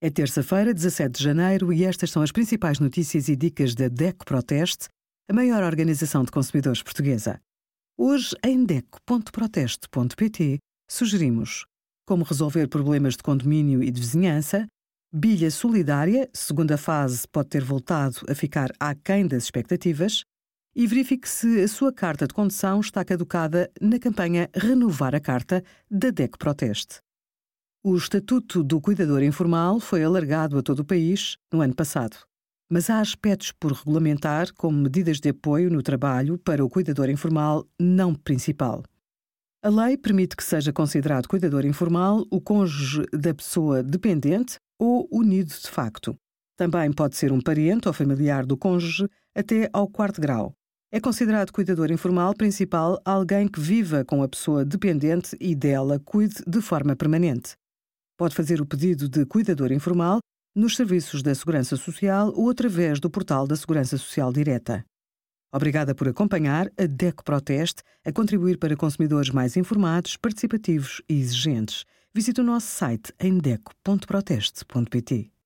É terça-feira, 17 de janeiro, e estas são as principais notícias e dicas da DECO Proteste, a maior organização de consumidores portuguesa. Hoje, em DECO.proteste.pt, sugerimos como resolver problemas de condomínio e de vizinhança, bilha solidária, segunda fase pode ter voltado a ficar aquém das expectativas, e verifique se a sua carta de condução está caducada na campanha Renovar a Carta da DECO Proteste. O Estatuto do Cuidador Informal foi alargado a todo o país no ano passado. Mas há aspectos por regulamentar, como medidas de apoio no trabalho para o cuidador informal não principal. A lei permite que seja considerado cuidador informal o cônjuge da pessoa dependente ou unido de facto. Também pode ser um parente ou familiar do cônjuge até ao quarto grau. É considerado cuidador informal principal alguém que viva com a pessoa dependente e dela cuide de forma permanente. Pode fazer o pedido de cuidador informal nos serviços da Segurança Social ou através do portal da Segurança Social Direta. Obrigada por acompanhar a DECO Proteste a contribuir para consumidores mais informados, participativos e exigentes. Visite o nosso site em deco.proteste.pt.